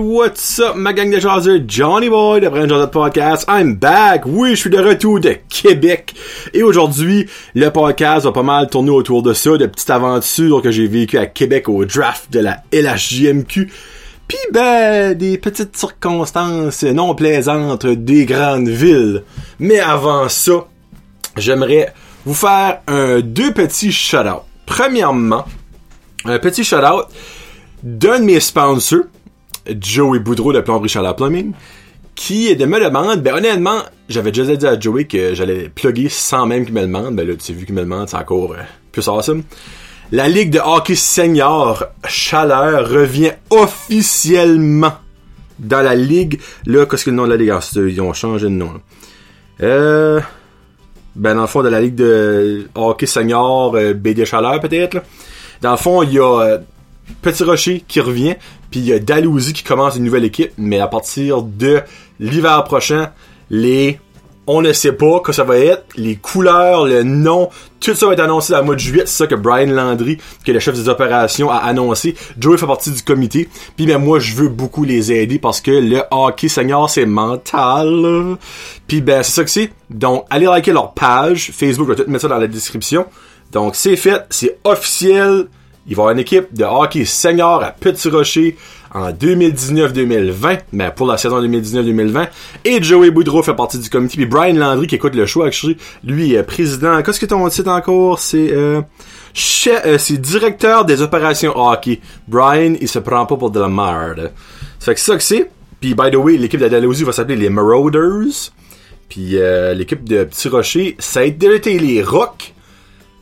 What's up, ma gang de jaseux? Johnny Boy de Brand Josette Podcast. I'm back. Oui, je suis de retour de Québec. Et aujourd'hui, le podcast va pas mal tourner autour de ça, de petites aventures que j'ai vécues à Québec au draft de la LHJMQ. Puis ben, des petites circonstances non plaisantes des grandes villes. Mais avant ça, j'aimerais vous faire deux petits shout-out. Premièrement, un petit shout-out d'un de mes sponsors, Joey Boudreau de Plomberie Chaleur Plumbing, qui me demande, ben honnêtement, j'avais déjà dit à Joey que j'allais plugger sans même qu'il me demande, ben là tu as vu qu'il me demande, c'est encore euh, plus awesome. La Ligue de hockey senior Chaleur revient officiellement dans la Ligue. Là, qu'est-ce que le nom de la Ligue? Ah, ils ont changé de nom. Euh... Ben, dans le fond, de la Ligue de hockey senior euh, BD Chaleur, peut-être. Dans le fond, il y a euh, Petit Rocher qui revient, puis il y a Dalhousie qui commence une nouvelle équipe, mais à partir de l'hiver prochain, les on ne sait pas que ça va être, les couleurs, le nom, tout ça va être annoncé dans le mois juillet. C'est ça que Brian Landry, qui est le chef des opérations, a annoncé. Joey fait partie du comité. Puis ben moi, je veux beaucoup les aider parce que le hockey senior, c'est mental. Puis ben c'est ça que c'est. Donc, allez liker leur page. Facebook, je vais tout mettre ça dans la description. Donc, c'est fait, c'est officiel. Il va avoir une équipe de hockey senior à Petit Rocher en 2019-2020, mais pour la saison 2019-2020. Et Joey Boudreau fait partie du comité. Puis Brian Landry qui écoute le show, actually, lui est président. Qu'est-ce que ton titre encore? C'est euh, euh, c'est directeur des opérations hockey. Brian, il se prend pas pour de la merde. C'est que ça que c'est. Puis by the way, l'équipe d'Adalhousie va s'appeler les Marauders. Puis euh, l'équipe de Petit Rocher, ça a été les Rocks.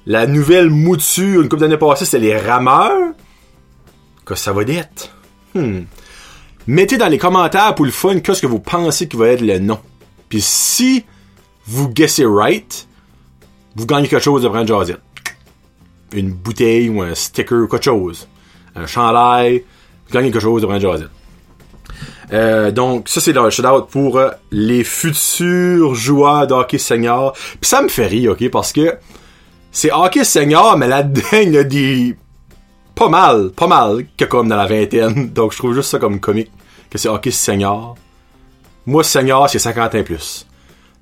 La nouvelle mouture, une couple d'années passées, c'était les Rameurs. Qu'est-ce que ça va être? Hmm. Mettez dans les commentaires pour le fun qu'est-ce que vous pensez qui va être le nom. Puis si vous guessez right, vous gagnez quelque chose de Brand Josette. Une bouteille ou un sticker ou quelque chose. Un chandail, vous gagnez quelque chose de Brand Josette. Euh, donc ça c'est le shout-out pour euh, les futurs joueurs de hockey senior. Puis ça me fait rire, ok, parce que c'est hockey senior, mais là-dedans il a pas mal, pas mal que comme dans la vingtaine. Donc je trouve juste ça comme comique que c'est hockey senior. Moi senior c'est 51 plus.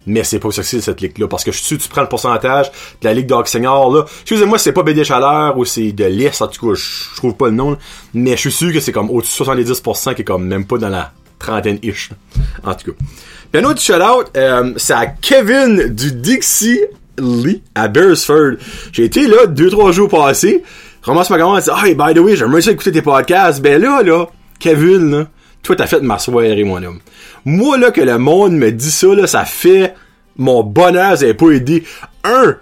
Mais c'est pas c'est cette ligue-là. Parce que je suis tu prends le pourcentage de la Ligue de hockey senior, là. Excusez-moi, c'est pas BD Chaleur ou c'est de l'Est, en tout cas, je trouve pas le nom. Mais je suis sûr que c'est comme au-dessus de 70% qui est comme même pas dans la trentaine-ish. En tout cas. Puis un autre shout-out, euh, c'est à Kevin du Dixie Lee à Beresford. J'ai été là deux, trois jours passés. Ramasse ma commande, dit, hey, by the way, j'aimerais ça écouter tes podcasts. Ben là, là, Kevin, là, toi, t'as fait ma soirée, mon homme. Moi, là, que le monde me dit ça, là, ça fait mon bonheur, ça pas aidé. Un,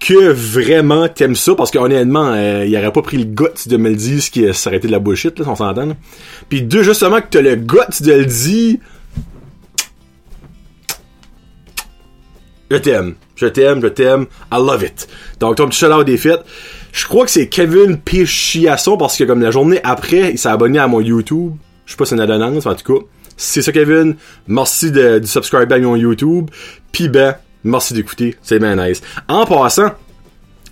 que vraiment t'aimes ça, parce qu'honnêtement, euh, il aurait pas pris le guts de me le dire, ce qui été de la bullshit, là, si on s'entend. Puis deux, justement, que t'as le guts de le dire, je t'aime. Je t'aime, je t'aime. I love it. Donc, ton petit shout-out des fêtes. Je crois que c'est Kevin Pichiasson parce que comme la journée après, il s'est abonné à mon YouTube. Je sais pas si c'est une adonnance, mais en tout cas. C'est ça, Kevin. Merci de, de subscriber à mon YouTube. Puis ben, merci d'écouter. C'est bien nice. En passant,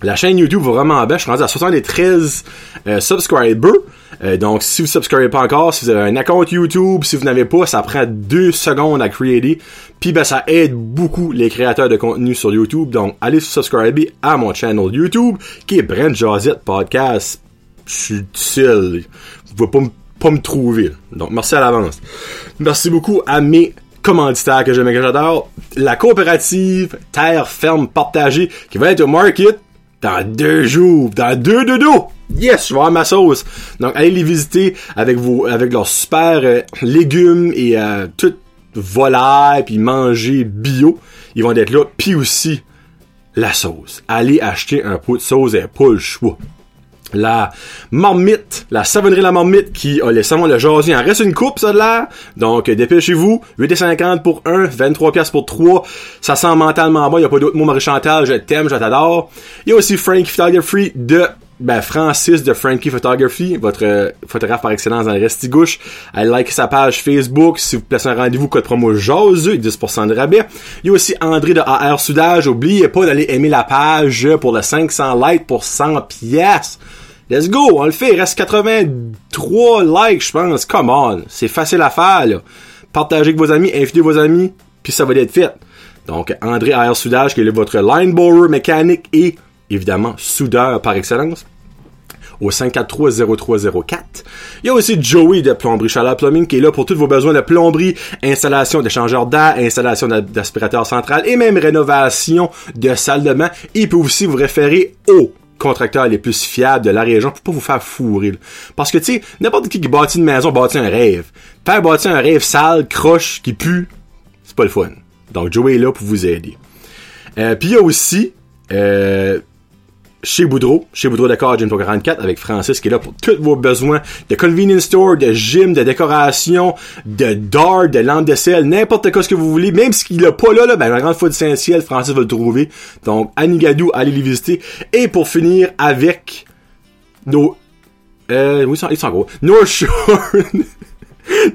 la chaîne YouTube va vraiment bien. Je suis rendu à 73 euh, subscribers. Euh, donc, si vous ne subscribez pas encore, si vous avez un account YouTube, si vous n'avez pas, ça prend deux secondes à créer. Puis, ben, ça aide beaucoup les créateurs de contenu sur YouTube. Donc, allez subscriber à mon channel YouTube, qui est Brent Josette Podcast. Je suis seul. Vous pouvez pas me trouver. Donc, merci à l'avance. Merci beaucoup à mes commanditaires que j'aime et que j'adore. La coopérative Terre Ferme Partagée qui va être au market dans deux jours, dans deux dodo. Yes, je vais avoir ma sauce. Donc, allez les visiter avec vos, avec leurs super euh, légumes et euh, tout volaille puis manger bio. Ils vont être là. Puis aussi, la sauce. Allez acheter un pot de sauce et pas le choix la marmite, la savonnerie la marmite qui a les savons le jasil. Il en reste une coupe, ça de l'air. Donc, dépêchez-vous. 8,50 pour 1, 23 pièces pour 3. Ça sent mentalement bon. Il n'y a pas d'autre mot, Marie-Chantal. Je t'aime, je t'adore. Il y a aussi Frankie Photography de, ben, Francis de Frankie Photography, votre euh, photographe par excellence dans le restigouche. Allez like sa page Facebook. Si vous placez un rendez-vous, code promo jaseux, 10% de rabais. Il y a aussi André de AR Soudage. Oubliez pas d'aller aimer la page pour le 500 likes pour 100 pièces Let's go, on le fait. Il reste 83 likes, je pense. Come on. C'est facile à faire, là. Partagez avec vos amis, invitez vos amis, puis ça va être fait. Donc, André Air Soudage, qui est votre line borer mécanique et, évidemment, soudeur par excellence au 543-0304. Il y a aussi Joey de Plomberie Chaleur Plumbing qui est là pour tous vos besoins de plomberie, installation d'échangeurs d'air, installation d'aspirateur central et même rénovation de salle de bain. Il peut aussi vous référer aux contracteurs les plus fiables de la région pour pas vous faire fourrer. Parce que, tu sais, n'importe qui qui bâtit une maison bâtit un rêve. Faire bâtir un rêve sale, croche, qui pue, c'est pas le fun. Donc, Joey est là pour vous aider. Euh, Puis il y a aussi euh, chez Boudreau, chez Boudreau Décor Gym 44 avec Francis qui est là pour tous vos besoins de convenience store, de gym, de décoration, de d'art, de lampe de sel, n'importe quoi ce que vous voulez, même s'il est pas là, ben la grande fois de Saint-Ciel, Francis va le trouver. Donc, Anigadou, allez les visiter. Et pour finir avec nos, euh, oui, ils sont, en gros. North Shore.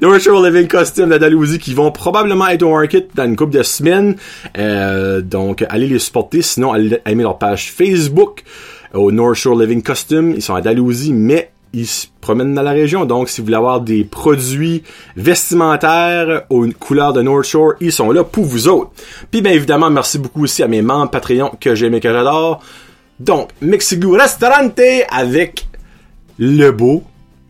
North Shore Living Costume d'Andalousie qui vont probablement être au market dans une couple de semaines. Euh, donc, allez les supporter. Sinon, allez aimer leur page Facebook au North Shore Living Costume. Ils sont à Dalhousie, mais ils se promènent dans la région. Donc, si vous voulez avoir des produits vestimentaires aux couleurs de North Shore, ils sont là pour vous autres. Puis, bien évidemment, merci beaucoup aussi à mes membres Patreon que j'aime et que j'adore. Donc, Mexico Restaurante avec le beau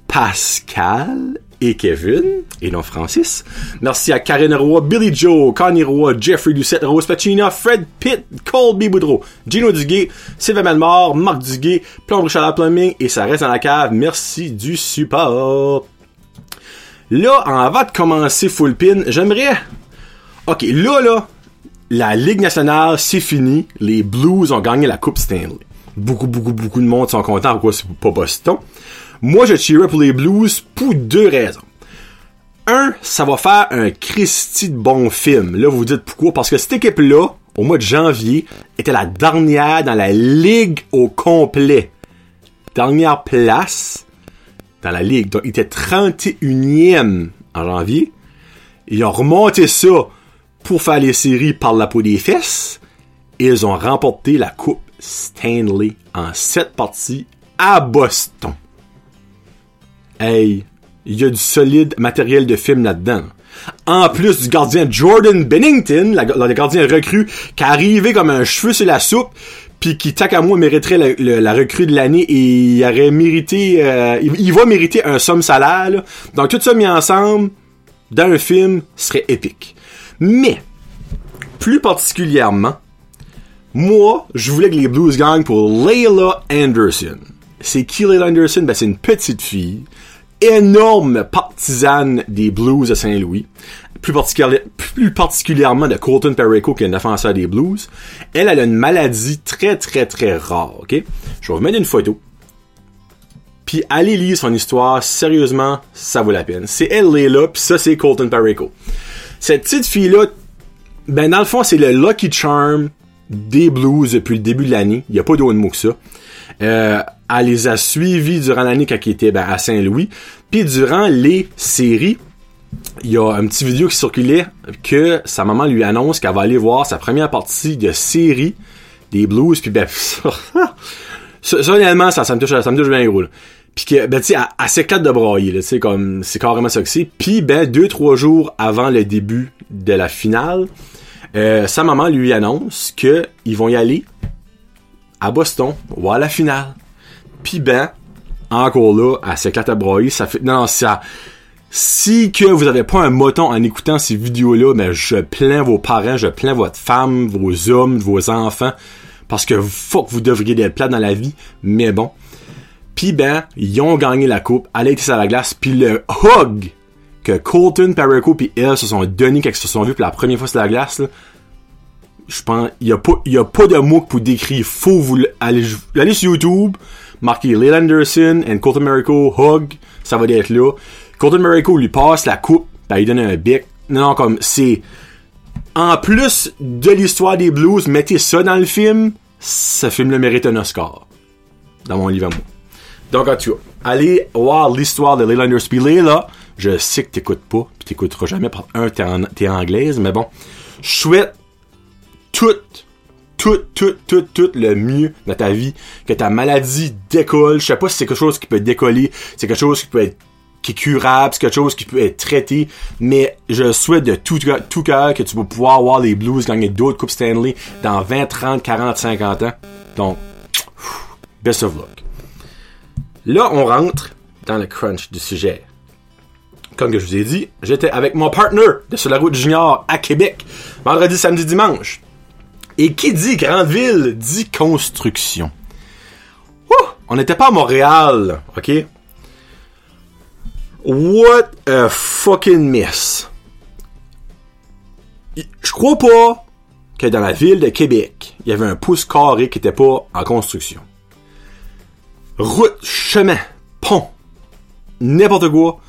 Pascal et Kevin, et non Francis. Merci à Karine Roy, Billy Joe, Connie Roy, Jeffrey Doucette, Rose Pacina, Fred Pitt, Colby Boudreau, Gino Duguay, Sylvain Malmort, Marc Duguay, Plomberie Chaleur Plumbing, et ça reste dans la cave. Merci du support. Là, avant de commencer Full Pin, j'aimerais... Ok, là, là, la Ligue nationale, c'est fini. Les Blues ont gagné la Coupe Stanley. Beaucoup, beaucoup, beaucoup de monde sont contents. Pourquoi c'est pas Boston? Moi, je cheerais pour les Blues pour deux raisons. Un, ça va faire un Christy de bon film. Là, vous vous dites pourquoi? Parce que cette équipe-là, au mois de janvier, était la dernière dans la ligue au complet. Dernière place dans la ligue. Donc, il était 31e en janvier. Ils ont remonté ça pour faire les séries par la peau des fesses. Et ils ont remporté la Coupe Stanley en sept parties à Boston. Hey, il y a du solide matériel de film là-dedans. En plus du gardien Jordan Bennington, le gardien recru, qui est arrivé comme un cheveu sur la soupe, puis qui, tac à moi, mériterait la, recrue de l'année et il aurait mérité, euh, il, va mériter un somme salaire. Donc tout ça mis ensemble, dans un film, serait épique. Mais, plus particulièrement, moi, je voulais que les Blues gagnent pour Layla Anderson. C'est Layla Anderson? Ben, c'est une petite fille énorme partisane des Blues de Saint-Louis, plus, particulièrement de Colton Perico, qui est un défenseur des Blues. Elle, elle a une maladie très, très, très rare, ok? Je vais vous mettre une photo. Puis allez lire son histoire, sérieusement, ça vaut la peine. C'est elle, là, puis ça, c'est Colton Perico. Cette petite fille-là, ben dans le fond, c'est le Lucky Charm des Blues depuis le début de l'année. Il n'y a pas d'autre mot que ça. Euh, elle les a suivis durant l'année quand était ben, à Saint-Louis. Puis durant les séries, il y a un petit vidéo qui circulait que sa maman lui annonce qu'elle va aller voir sa première partie de série des Blues. Puis ben, ça, ça, ça me touche, ça me touche bien gros. Puis que, ben, tu sais, elle, s'éclate de brailler, tu sais, comme, c'est carrément ça que c'est. Puis, ben, deux, trois jours avant le début de la finale, euh, sa maman lui annonce que ils vont y aller à Boston, voir la finale. Puis ben, encore là, elle s'éclate à broyer, ça fait... Non, ça... Si que vous avez pas un moton en écoutant ces vidéos-là, ben je plains vos parents, je plains votre femme, vos hommes, vos enfants, parce que que vous devriez être plat dans la vie, mais bon. Puis ben, ils ont gagné la coupe, elle a été sur la glace, puis le hug que Colton, Perico et elle se sont donné quand ils se sont vus pour la première fois sur la glace, là, je pense, il y a pas, a pas de mots pour décrire. Faut vous aller sur YouTube, marquer Lil Anderson et Colton Miracle Hug, ça va être là. Colton Miracle lui passe la coupe, ben, il donne un bec. Non, comme, c'est, en plus de l'histoire des blues, mettez ça dans le film, ce film le mérite un Oscar. Dans mon livre à moi. Donc, en tout allez voir l'histoire de Lil Anderson. Puis là, je sais que t'écoutes pas, pis t'écouteras jamais par un, t'es, en, anglaise, mais bon. Je souhaite tout, tout, tout, tout, tout le mieux dans ta vie, que ta maladie décolle. Je sais pas si c'est quelque chose qui peut décoller, c'est quelque chose qui peut être qui est curable, c'est quelque chose qui peut être traité, mais je souhaite de tout, tout cœur que tu vas pouvoir avoir les Blues gagner d'autres Coupes Stanley dans 20, 30, 40, 50 ans. Donc, best of luck. Là, on rentre dans le crunch du sujet. Comme je vous ai dit, j'étais avec mon partner de Sur la route junior à Québec, vendredi, samedi, dimanche. Et qui dit grande ville dit construction. Ouh, on n'était pas à Montréal, ok? What a fucking mess. Je crois pas que dans la ville de Québec, il y avait un pouce carré qui était pas en construction. Route, chemin, pont, n'importe quoi.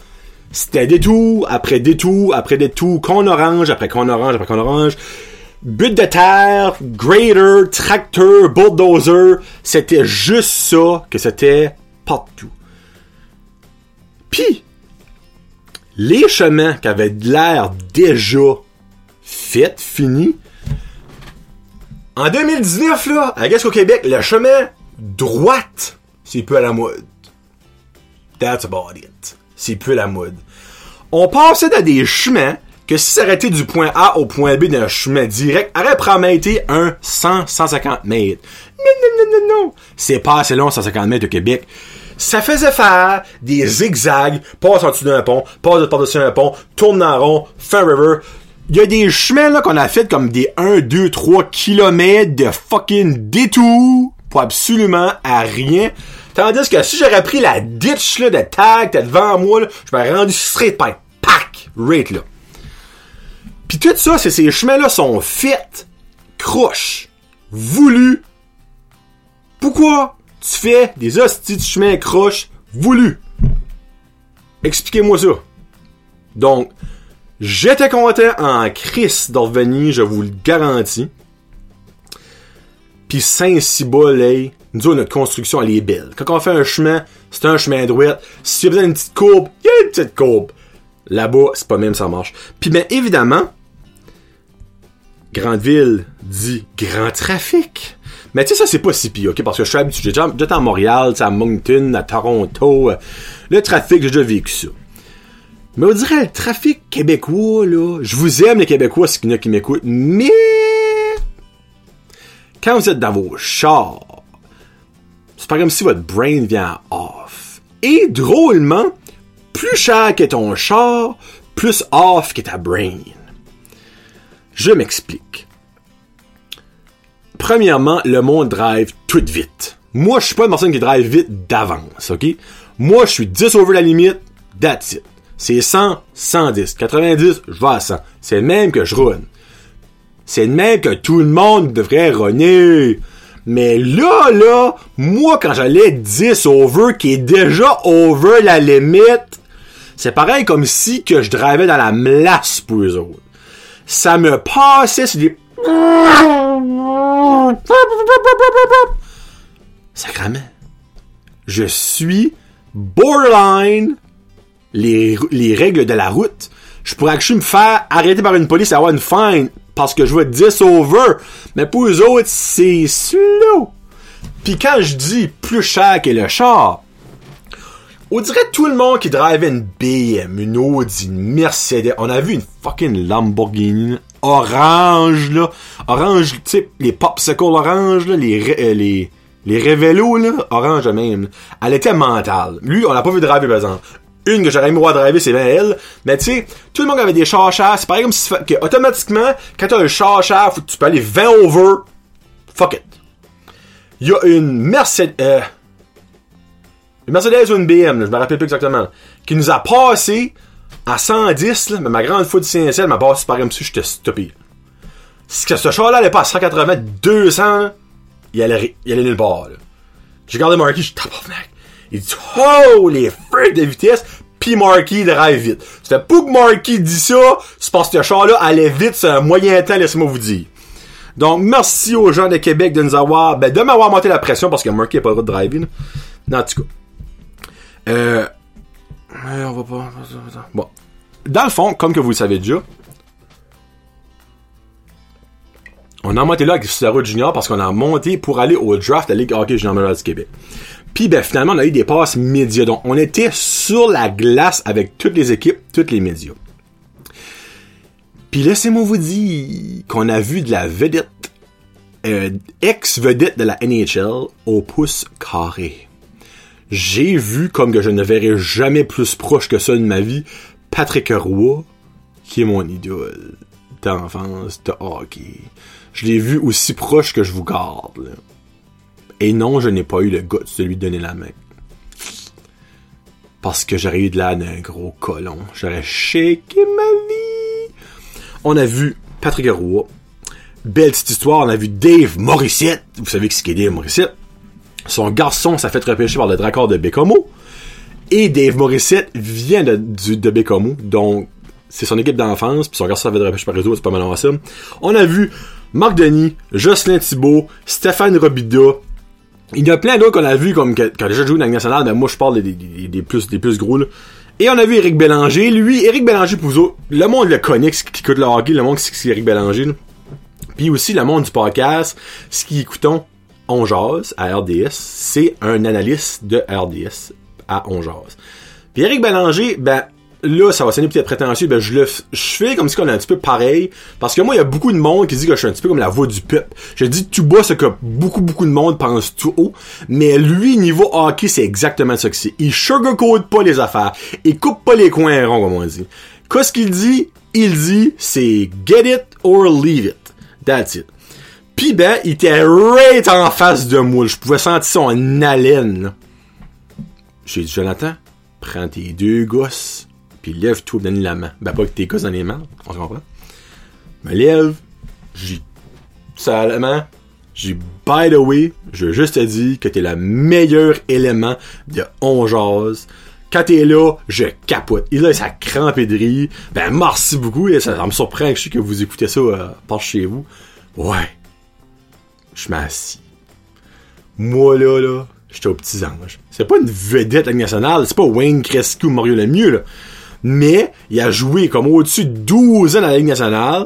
C'était détour après détour après détour, qu'on orange après qu'on orange après qu'on orange. But de terre, grader, tracteur, bulldozer, c'était juste ça que c'était partout. Puis, les chemins qui avaient l'air déjà fait, fini, en 2019, là, à qu'au Québec, le chemin droite, c'est peu à la mode. That's about it. C'est peu à la mode. On passait dans des chemins que si s'arrêter du point A au point B d'un chemin direct, aurait probablement été un 100, 150 mètres. Non, non, non, non, non. C'est pas assez long, 150 mètres au Québec ça faisait faire des zigzags, passe en dessous d'un pont, passe par-dessus un pont, tourne en rond, fait river. Il y a des chemins là qu'on a fait comme des 1, 2, 3 kilomètres de fucking détour pour absolument à rien. Tandis que si j'aurais pris la ditch là, de tag, t'es devant moi, là, je m'aurais rendu straight pack, pack, rate là. Pis tout ça, c'est ces chemins-là sont faits, croches, voulus. Pourquoi? tu fais des hosties de chemin croche voulu. Expliquez-moi ça. Donc, j'étais content en crise d'en je vous le garantis. Puis Saint-Cybole, nous notre construction, elle est belle. Quand on fait un chemin, c'est un chemin droit. Si vous avez une petite courbe, il y a une petite courbe. Là-bas, c'est pas même ça marche. Puis bien évidemment, grande ville dit grand trafic. Mais tu sais, ça, c'est pas si pire, OK? Parce que je suis habitué. J'ai à Montréal, à Moncton, à Toronto. Euh, le trafic, j'ai déjà vécu ça. Mais on dirait le trafic québécois, là. Je vous aime, les Québécois, c'est qu'il y en a qui m'écoutent. Mais... Quand vous êtes dans vos chars, c'est pas comme si votre brain vient off. Et drôlement, plus cher que ton char, plus off que ta brain. Je m'explique. Premièrement, le monde drive tout vite. Moi, je suis pas une personne qui drive vite d'avance, ok? Moi, je suis 10 over la limite, that's. C'est 100, 110. 90, je vais à 100. C'est le même que je run. C'est le même que tout le monde devrait runner. Mais là, là, moi, quand j'allais 10 over, qui est déjà over la limite, c'est pareil comme si que je drivais dans la mlasse pour eux autres. Ça me passait sur des Sacrament. Je suis borderline les, les règles de la route. Je pourrais actually me faire arrêter par une police et avoir une fine parce que je vois 10 over. Mais pour eux autres, c'est slow. Puis quand je dis plus cher que le char, on dirait tout le monde qui drive une BM, une Audi, une Mercedes. On a vu une fucking Lamborghini orange, là. Orange, tu sais, les popsicles orange, là, les, euh, les, les révélos, là, orange même. Elle était mentale. Lui, on l'a pas vu driver, par exemple. Une que j'aurais aimé voir driver, c'est bien elle. Mais tu sais, tout le monde avait des chars. C'est pareil comme si que, automatiquement, quand t'as un char que tu peux aller 20 over. Fuck it. Y a une Mercedes, euh, une Mercedes ou une BM, je me rappelle plus exactement, qui nous a passé à 110, là, mais ma grande foule de CNCL m'a passé par si j'étais stoppé. Ce char-là allait pas à 180, 200, il allait, il allait nulle part. J'ai regardé Marky, je suis mec. Il dit Oh, les freaks de vitesse, pis Marky drive vite. C'était pas que Marky dit ça, c'est parce que ce char-là allait vite, c'est un moyen temps, laissez-moi vous dire. Donc, merci aux gens de Québec de nous avoir, ben, de m'avoir monté la pression parce que Marky n'a pas le droit de driver, Non, en tout cas. Euh, on va pas. Bon. Dans le fond, comme que vous le savez déjà, On a monté là avec Cicero Junior parce qu'on a monté pour aller au draft de la Ligue Hockey Junior Major du Québec. Puis ben finalement, on a eu des passes médias. Donc on était sur la glace avec toutes les équipes, toutes les médias. Puis laissez-moi vous dire qu'on a vu de la vedette, euh, ex-vedette de la NHL au pouce carré. J'ai vu, comme que je ne verrai jamais plus proche que ça de ma vie, Patrick Roy, qui est mon idole d'enfance de hockey. Je l'ai vu aussi proche que je vous garde. Et non, je n'ai pas eu le goût de lui donner la main. Parce que j'aurais eu de l'air d'un gros colon. J'aurais shaké ma vie. On a vu Patrick Roy. Belle petite histoire. On a vu Dave Morissette. Vous savez qui c'est Dave Morissette? Son garçon s'est fait repêcher par le Dracor de Bécomo. Et Dave Morissette vient de, du, de Bécomo. Donc, c'est son équipe d'enfance. Puis son garçon s'est fait repêcher par autres. C'est pas mal awesome. On a vu Marc Denis, Jocelyn Thibault, Stéphane Robida. Il y en a plein d'autres qu'on a vu comme qui ont déjà joué dans la nationale. Mais moi, je parle des, plus, des gros, là. Et on a vu Éric Bélanger. Lui, Éric Bélanger, autres, le monde le connaît, qui qui écoute le hockey, le monde qui c'est Éric Bélanger. Puis aussi, le monde du podcast, ce qui écoutons, On Jase à RDS, c'est un analyste de RDS à On Jase. Puis Éric Bélanger, ben, là, ça va sonner peut-être prétentieux, ben, je le, je fais comme si on est un petit peu pareil, parce que moi, il y a beaucoup de monde qui dit que je suis un petit peu comme la voix du peuple. Je dis tout bas ce que beaucoup, beaucoup de monde pense tout haut, mais lui, niveau hockey, c'est exactement ça que c'est. Il sugarcoat pas les affaires. Il coupe pas les coins ronds, comme on dit. Qu'est-ce qu'il dit? Il dit, c'est get it or leave it. That's it. Pis ben, il était right en face de moi. Je pouvais sentir son haleine. J'ai dit, Jonathan, prends tes deux gosses, puis lève-toi, donne la main. Ben, pas que tes gosses dans les mains, on se comprend. Me lève, j'ai salement, j'ai by the way, je veux juste te dire que t'es le meilleur élément de On. Quand t'es là, je capote. Et là, ça crampé de rire. Ben, merci beaucoup. Et ça, ça me surprend que je sais que vous écoutez ça euh, par chez vous. Ouais. Je m'assis. Moi, là, là, j'étais aux petits anges. C'est pas une vedette nationale. C'est pas Wayne Crescu ou Mario Lemieux, là. Mais, il a joué comme au-dessus de 12 ans dans la Ligue nationale.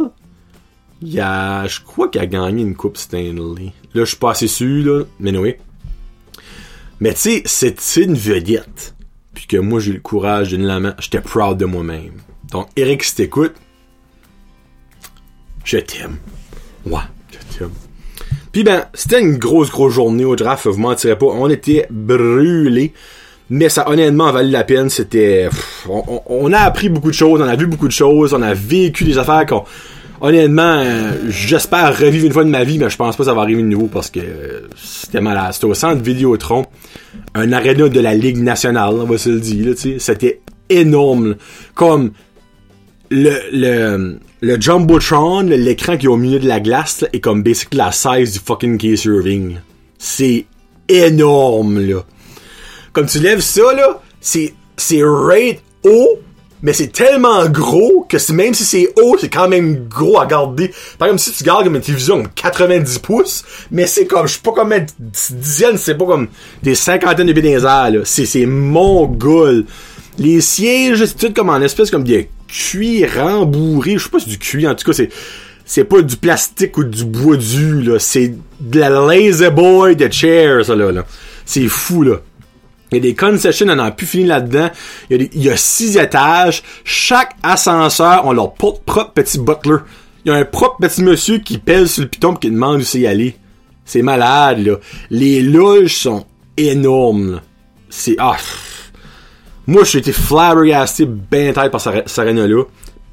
Il a, je crois qu'il a gagné une coupe Stanley. Là, je suis pas assez sûr, là. Mais oui. Mais tu sais, c'est une vedette. Puis que moi, j'ai eu le courage d'une la main. J'étais proud de moi-même. Donc, Eric, si t'écoutes, je t'aime. Ouais. Puis ben, c'était une grosse, grosse journée au draft, vous mentirez pas. On était brûlés. Mais ça, honnêtement, valu la peine. C'était... On, a appris beaucoup de choses, on a vu beaucoup de choses, on a vécu des affaires qu'on... Honnêtement, j'espère revivre une fois de ma vie, mais je pense pas ça va arriver de nouveau parce que c'était malade. C'était au centre Vidéotron, un aréna de la Ligue nationale, on va se le dire. C'était énorme. Comme le, le, le Jumbotron, l'écran qui est au milieu de la glace, est comme basically la size du fucking case Irving. C'est énorme, là. Comme tu lèves ça, là, c'est, c'est rate haut, mais c'est tellement gros que même si c'est haut, c'est quand même gros à garder. Par exemple, si tu gardes une télévision comme 90 pouces, mais c'est comme, je sais pas combien de dizaines, c'est pas comme des cinquantaines de pieds là. C'est, c'est mongol. Les sièges, c'est tout comme en espèce comme des cuir rembourrés. Je sais pas si c'est du cuir, en tout cas, c'est, c'est pas du plastique ou du bois du, là. C'est de la lazy boy de chair, ça, là, là. C'est fou, là. Il y a des concessions, on n'a plus fini là-dedans. Il y, a six étages. Chaque ascenseur ont leur propre, petit butler. Il y a un propre petit monsieur qui pèse sur le piton et qui demande où c'est y aller. C'est malade, là. Les loges sont énormes. C'est... Ah... Moi, j'ai été flabbergasté ben tête par cette arène-là.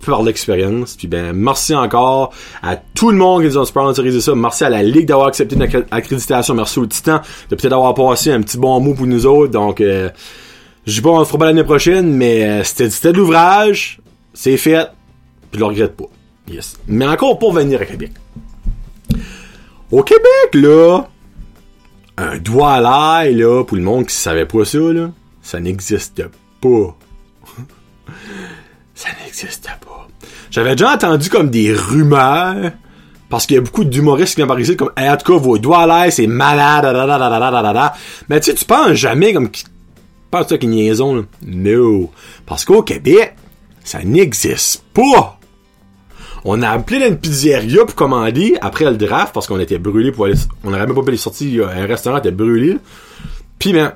Par l'expérience. Puis ben, merci encore à tout le monde qui nous a sponsorisé ça. Merci à la Ligue d'avoir accepté notre accréditation. Merci au Titan de peut-être avoir passé un petit bon mot pour nous autres. Donc, euh, je dis pas on le fera pas l'année prochaine, mais euh, c'était c'était de l'ouvrage. C'est fait. Puis je le regrette pas. Yes. Mais encore pour venir à Québec. Au Québec, là, un doigt à l'ail, là, pour le monde qui savait pas ça, là, ça n'existe pas pas. ça n'existe pas. J'avais déjà entendu comme des rumeurs, parce qu'il y a beaucoup d'humoristes qui viennent par ici, comme hey, en tout cas, vos doigts à l'air, c'est malade. Mais tu sais, tu penses jamais comme qui. Pense ça qui niaison, là. No. Parce qu'au Québec, ça n'existe pas. On a appelé une pizzeria pour commander après le draft parce qu'on était brûlé pour aller. On n'aurait même pas pu les sortir. Un restaurant était brûlé. Puis, ben,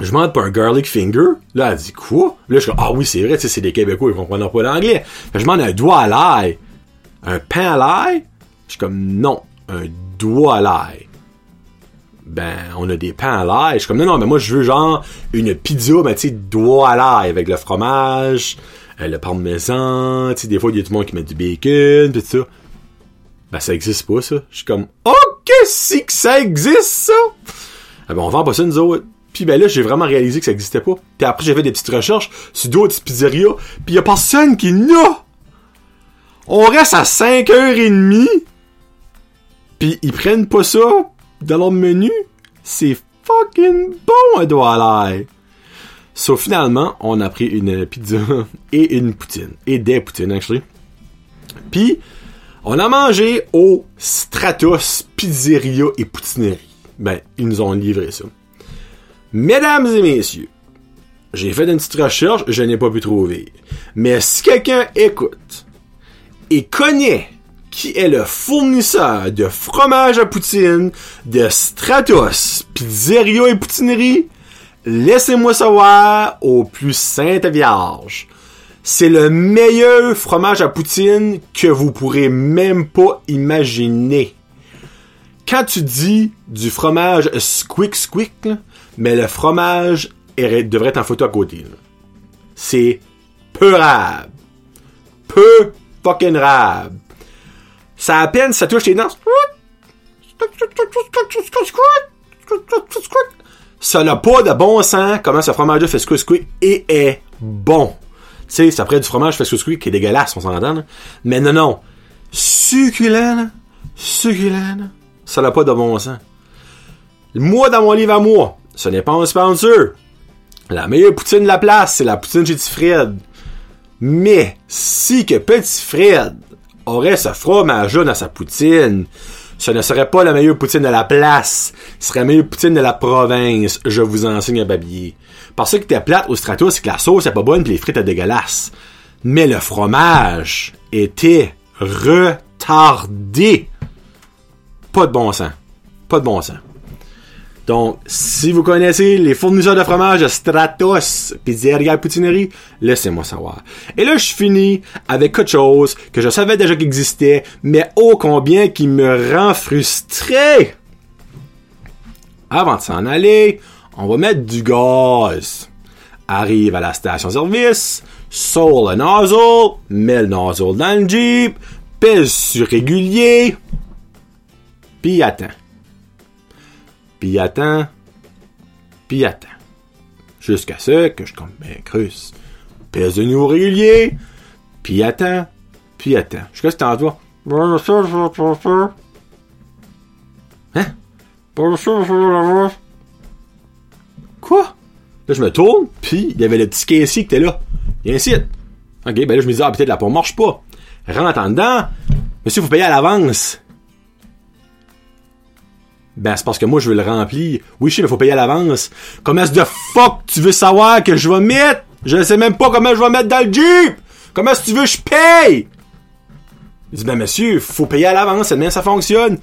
je demande pour un garlic finger. Là, elle dit quoi? Là, je dis, ah oui, c'est vrai, c'est des Québécois, ils comprennent pas l'anglais. Je demande un doigt à l'ail. Un pain à l'ail? Je suis comme, non, un doigt à l'ail. Ben, on a des pains à l'ail. Je suis comme, non, non, mais moi, je veux genre une pizza, mais tu sais, doigt à l'ail avec le fromage, euh, le parmesan, tu sais, des fois, il y a tout le monde qui met du bacon, pis tout ça. Ben, ça existe pas, ça. Je suis comme, ok, si que ça existe, ça! Ah ben, on vend pas ça, nous autres. Puis ben là, j'ai vraiment réalisé que ça existait pas. Puis après, j'ai fait des petites recherches sur d'autres pizzerias, puis y a personne qui n'a. On reste à 5h30, puis ils prennent pas ça dans leur menu. C'est fucking bon, à l'air. So, finalement, on a pris une pizza et une poutine. Et des poutines, actually. Puis, on a mangé au Stratos Pizzeria et Poutinerie. Ben, ils nous ont livré ça. Mesdames et messieurs, j'ai fait une petite recherche, je n'ai pas pu trouver. Mais si quelqu'un écoute et connaît qui est le fournisseur de fromage à poutine de Stratos, Pizzeria et Poutinerie, laissez-moi savoir au plus sainte vierge. C'est le meilleur fromage à poutine que vous pourrez même pas imaginer. Quand tu dis du fromage squick squick, mais le fromage devrait être en photo à côté. C'est peu rab. Peu fucking rab. Ça à peine, ça touche tes dents. Ça n'a pas de bon sens comment ce fromage-là fait squick et est bon. Tu sais, ça après du fromage fait squick qui est dégueulasse, on s'entend. Mais non, non. Succulent, ça n'a pas de bon sens. Moi, dans mon livre à moi, ce n'est pas un sponsor. La meilleure poutine de la place, c'est la poutine chez Petit Fred. Mais, si que Petit Fred aurait ce fromage dans sa poutine, ce ne serait pas la meilleure poutine de la place. Ce serait la meilleure poutine de la province. Je vous enseigne à babiller. Parce que t'es plate au strato, c'est que la sauce est pas bonne et les frites sont dégueulasses. Mais le fromage était retardé. Pas de bon sens. Pas de bon sens. Donc, si vous connaissez les fournisseurs de fromage Stratos Pizzeria Poutinerie, laissez-moi savoir. Et là, je finis avec quelque chose que je savais déjà qu'il existait, mais ô combien qui me rend frustré. Avant de s'en aller, on va mettre du gaz. Arrive à la station-service, sort le nozzle, met le nozzle dans le Jeep, pèse sur régulier, puis attend puis attends, puis attends. Jusqu'à ce que je comme ben cruce. Pèse de nouveau régulier, puis attends, puis attends. Jusqu'à ce que Hein? Quoi? Là, je me tourne, puis il y avait le petit caissier qui était là. Il ainsi. Ok, ben là, je me dis, ah, peut-être la pompe marche pas. Rentre en. Monsieur, vous payez à l'avance. Ben, c'est parce que moi, je veux le remplir. Oui, je sais, mais faut payer à l'avance. Comment est-ce de fuck tu veux savoir que je vais mettre? Je sais même pas comment je vais mettre dans le Jeep! Comment est-ce que tu veux que je paye? Il dit, ben, monsieur, faut payer à l'avance, c'est même ça fonctionne.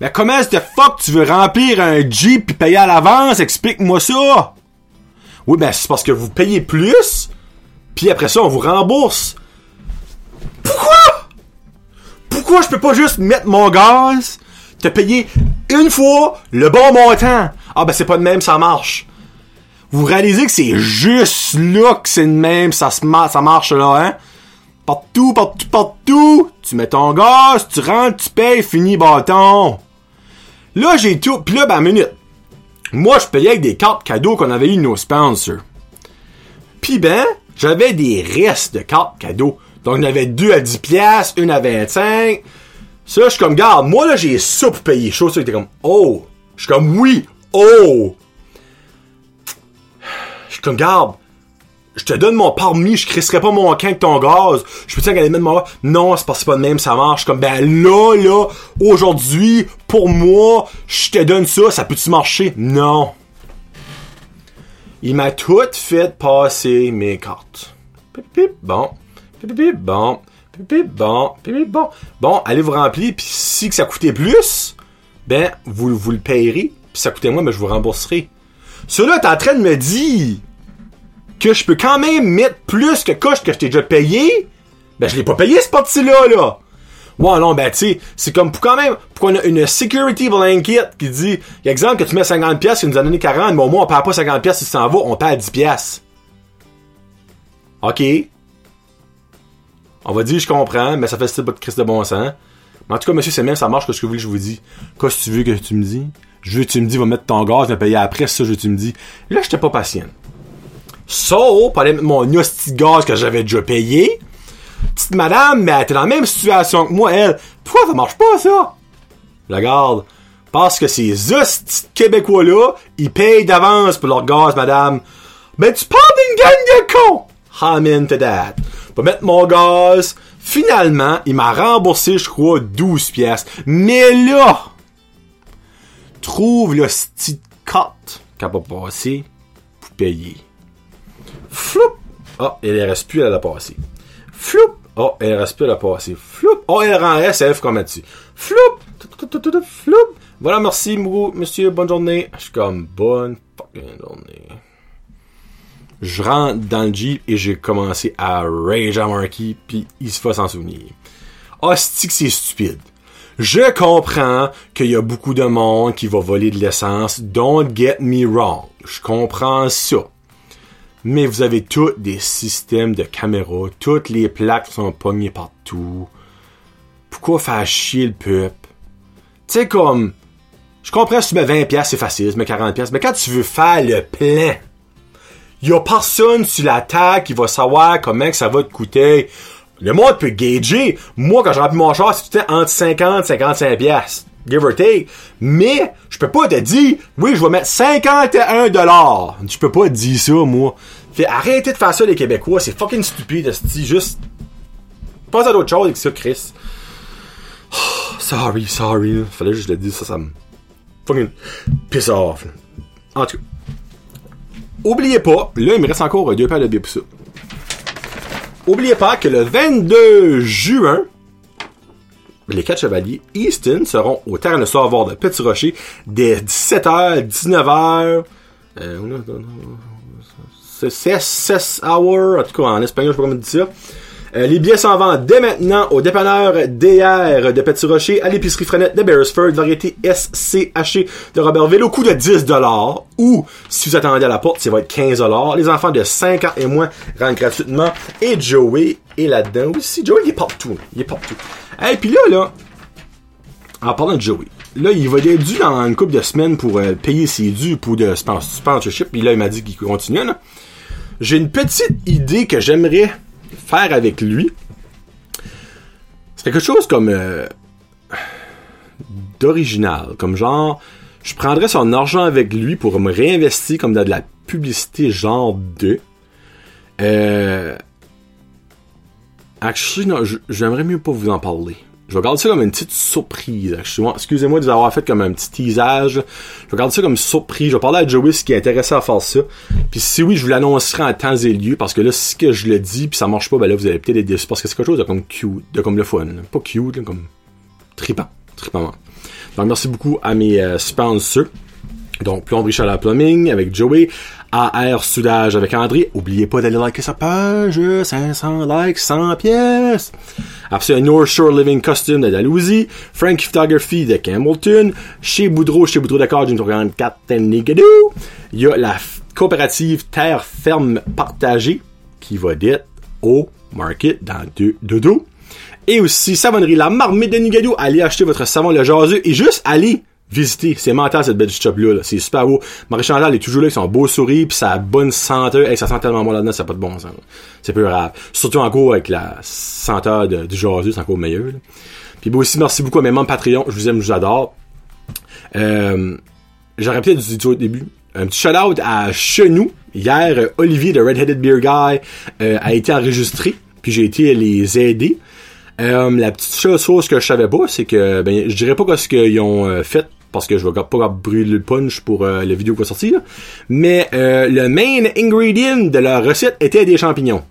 Ben, comment est-ce de fuck tu veux remplir un Jeep puis payer à l'avance? Explique-moi ça! Oui, ben, c'est parce que vous payez plus, puis après ça, on vous rembourse. Pourquoi? Pourquoi je peux pas juste mettre mon gaz te payer une fois le bon montant. Ah ben c'est pas de même, ça marche. Vous réalisez que c'est juste là que c'est de même, ça, se ça marche là, hein? Partout, partout, partout, tu mets ton gaz, tu rentres, tu payes, fini bâton. Là, j'ai tout, pis là, ben, minute. Moi, je payais avec des cartes cadeaux qu'on avait eu nos sponsors. Pis ben, j'avais des restes de cartes cadeaux. Donc, j'en avais deux à 10 pièces, une à 25, ça, je suis comme, garde, moi là, j'ai ça pour payer. Ça, était comme, oh. Je suis comme, oui, oh. Je suis comme, garde, je te donne mon permis, je crisserai pas mon camp avec ton gaz. Je peux te dire mettre mon Non, c'est c'est pas de même, ça marche. Je suis comme, ben là, là, aujourd'hui, pour moi, je te donne ça, ça peut-tu marcher? Non. Il m'a tout fait passer mes cartes. Pip, pip, bon. Pip, pip, bon. Pip, pip, bon, pip, pip, bon. Bon, allez vous remplir, puis si que ça coûtait plus, ben, vous, vous le payerez, puis ça coûtait moins, ben, je vous rembourserai. Cela t'es en train de me dire que je peux quand même mettre plus que coche que je t'ai déjà payé, ben, je l'ai pas payé, ce parti-là, là. Ouais, non, ben, tu sais, c'est comme pour quand même, pour qu'on a une security blanket qui dit, exemple, que tu mets 50 pièces, qu'il nous a donné 40, mais au moins, on perd pas 50 pièces si ça s'en va, on perd 10 pièces. OK? On va dire, je comprends, mais ça fait style de crise de bon sens. Mais en tout cas, monsieur, c'est même, ça marche que ce que vous voulez que je vous dis. Qu'est-ce que tu veux que tu me dis? Je veux que tu me dis, va mettre ton gaz, me payer après, ça, je que tu me dis. Là, j'étais pas patient. So, pour aller mettre mon hostie de gaz que j'avais déjà payé, petite madame, mais elle dans la même situation que moi, elle. Pourquoi ça marche pas, ça? Regarde. Parce que ces hosties Québécois-là, ils payent d'avance pour leur gaz, madame. Mais tu parles d'une gang de cons! I'm into that. Pour mettre mon gaz, finalement, il m'a remboursé, je crois, 12 pièces. Mais là, trouve le petit cut qui a pas passé pour payer. Floup! Ah, il ne reste plus, elle a passé. Floup! Oh, elle reste plus, elle a passé. Floup! Oh, elle rend SF comme dessus. Floup! Floup! Voilà, merci, monsieur, bonne journée. Je suis comme, bonne fucking journée. Je rentre dans le Jeep et j'ai commencé à rage à Marky, puis il se fait s'en souvenir. Hostie que c'est stupide? Je comprends qu'il y a beaucoup de monde qui va voler de l'essence. Don't get me wrong. Je comprends ça mais vous avez tous des systèmes de caméras, toutes les plaques sont pognées partout. Pourquoi faire chier le peuple? Tu sais, comme, je comprends si tu mets 20 pièces c'est facile, tu mets 40 pièces mais quand tu veux faire le plein, y a personne sur la table qui va savoir comment ça va te coûter. Le monde peut gager. Moi, quand j'ai rempli mon char, c'était entre 50 et 55 pièces give or take. Mais, je peux pas te dire, oui, je vais mettre 51 dollars. Je peux pas te dire ça, moi. Fait, arrêtez de faire ça, les Québécois. C'est fucking stupide, c'est juste, pas à d'autres choses avec ça, Chris. sorry, sorry. Fallait juste le dire, ça, ça me fucking piss off. En tout cas. Oubliez pas, là, il me reste encore deux paires de ça. Oubliez pas que le 22 juin, les quatre chevaliers Easton seront au terrain de savoir de Petit Rocher dès 17h, 19h. Euh, c'est 16 hours, en tout cas en espagnol, je sais pas comment dire ça. Euh, les billets s'en vendent dès maintenant au dépanneur DR de Petit Rocher, à l'épicerie Frenette de Beresford, variété SCH de Robertville, au coût de 10$, ou, si vous attendez à la porte, ça va être 15$. Les enfants de 5 ans et moins rentrent gratuitement, et Joey est là-dedans aussi. Joey, il est partout, il est partout. Et puis là, là, en parlant de Joey, là, il va être dû dans une couple de semaines pour euh, payer ses dûs pour de sponsorship, puis là, il m'a dit qu'il continue. J'ai une petite idée que j'aimerais faire avec lui. C'est quelque chose comme euh, d'original, comme genre, je prendrais son argent avec lui pour me réinvestir comme dans de la publicité genre 2. Euh, actually, non, j'aimerais mieux pas vous en parler. Je vais garder ça comme une petite surprise. Excusez-moi de vous avoir fait comme un petit teasage. Je vais garder ça comme surprise. Je vais parler à Joey ce qui est intéressé à faire ça. Puis si oui, je vous l'annoncerai en temps et lieu. Parce que là, si que je le dis puis ça marche pas, ben là, vous allez peut-être être déçus. Parce que c'est quelque chose de comme cute, de comme le fun. Pas cute, comme tripant. Tripant. Donc merci beaucoup à mes euh, sponsors. Donc, Plomberie la Plumbing avec Joey, AR Soudage avec André. Oubliez pas d'aller liker sa page, 500 likes, 100 pièces. Après North Shore Living Costume de Dalhousie, Frank Photography de Campbellton, chez Boudreau, chez Boudreau d'accord d'une 44 Nigadoo. Il y a la coopérative Terre Ferme Partagée qui va d'être au market dans deux dodo. Et aussi Savonnerie La Marmite de Nigadou. Allez acheter votre savon le jaseux et juste allez visiter. C'est mental cette belle shop là, c'est super beau. Marie Chantal est toujours là avec son beau sourire puis sa bonne senteur. et ça sent tellement bon là-dedans, ça n'a pas de bon sens. C'est peu grave. Surtout encore avec la senteur du jaseux, c'est encore meilleur. Puis aussi merci beaucoup à mes membres Patreon, je vous aime, je vous adore. Euh, J'aurais peut-être dit au début. Un petit shout-out à Chenou. Hier, Olivier de Redheaded Beer Guy euh, a été enregistré, puis j'ai été les aider. Euh, la petite chose que je savais pas, c'est que ben je dirais pas ce qu'ils ont fait parce que je vais pas brûler le punch pour euh, la vidéo qui va sortir. Mais euh, le main ingredient de leur recette était des champignons.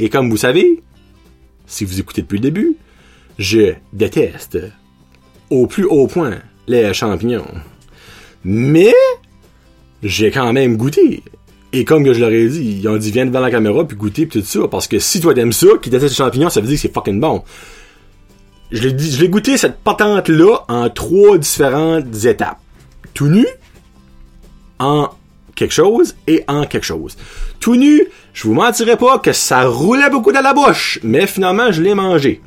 Et comme vous savez, si vous écoutez depuis le début, je déteste au plus haut point les champignons. Mais j'ai quand même goûté. Et comme je leur ai dit, ils ont dit viens devant la caméra puis goûter puis tout ça. Parce que si toi t'aimes ça, qui déteste les champignons, ça veut dire que c'est fucking bon. Je l'ai goûté cette patente là en trois différentes étapes. Tout nu, en quelque chose et en quelque chose. Tout nu, je vous mentirais pas que ça roulait beaucoup dans la bouche, mais finalement je l'ai mangé.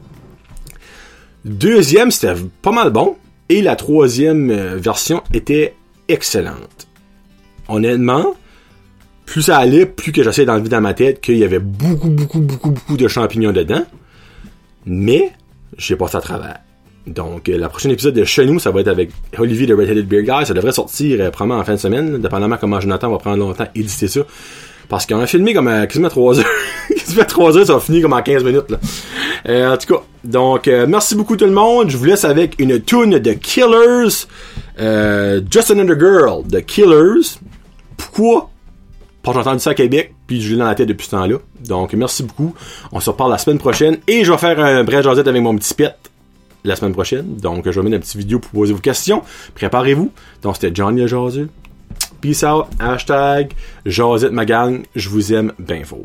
Deuxième, c'était pas mal bon. Et la troisième euh, version était excellente. Honnêtement, plus ça allait, plus que j'essayais d'enlever dans ma tête qu'il y avait beaucoup, beaucoup, beaucoup, beaucoup de champignons dedans. Mais, j'ai passé à travers. Donc, euh, la prochaine épisode de Chez nous, ça va être avec Olivier de Red Headed Beer Guy. Ça devrait sortir euh, probablement en fin de semaine, dépendamment comment Jonathan va prendre longtemps à éditer ça. Parce qu'on a filmé comme à quasiment 3 heures. quasiment 3 heures, ça va finir comme en 15 minutes. Euh, en tout cas, donc euh, merci beaucoup tout le monde. Je vous laisse avec une tune de Killers. Euh, Just Another Girl de Killers. Pourquoi? J'ai entendu ça à Québec, puis je l'ai dans la tête depuis ce temps-là. Donc merci beaucoup. On se reparle la semaine prochaine. Et je vais faire un bref jasette avec mon petit pet la semaine prochaine. Donc je vais mettre une petite vidéo pour poser vos questions. Préparez-vous. Donc c'était Johnny le. Peace out. Hashtag Josette ma gang. Je vous aime bien fort.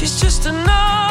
She's just another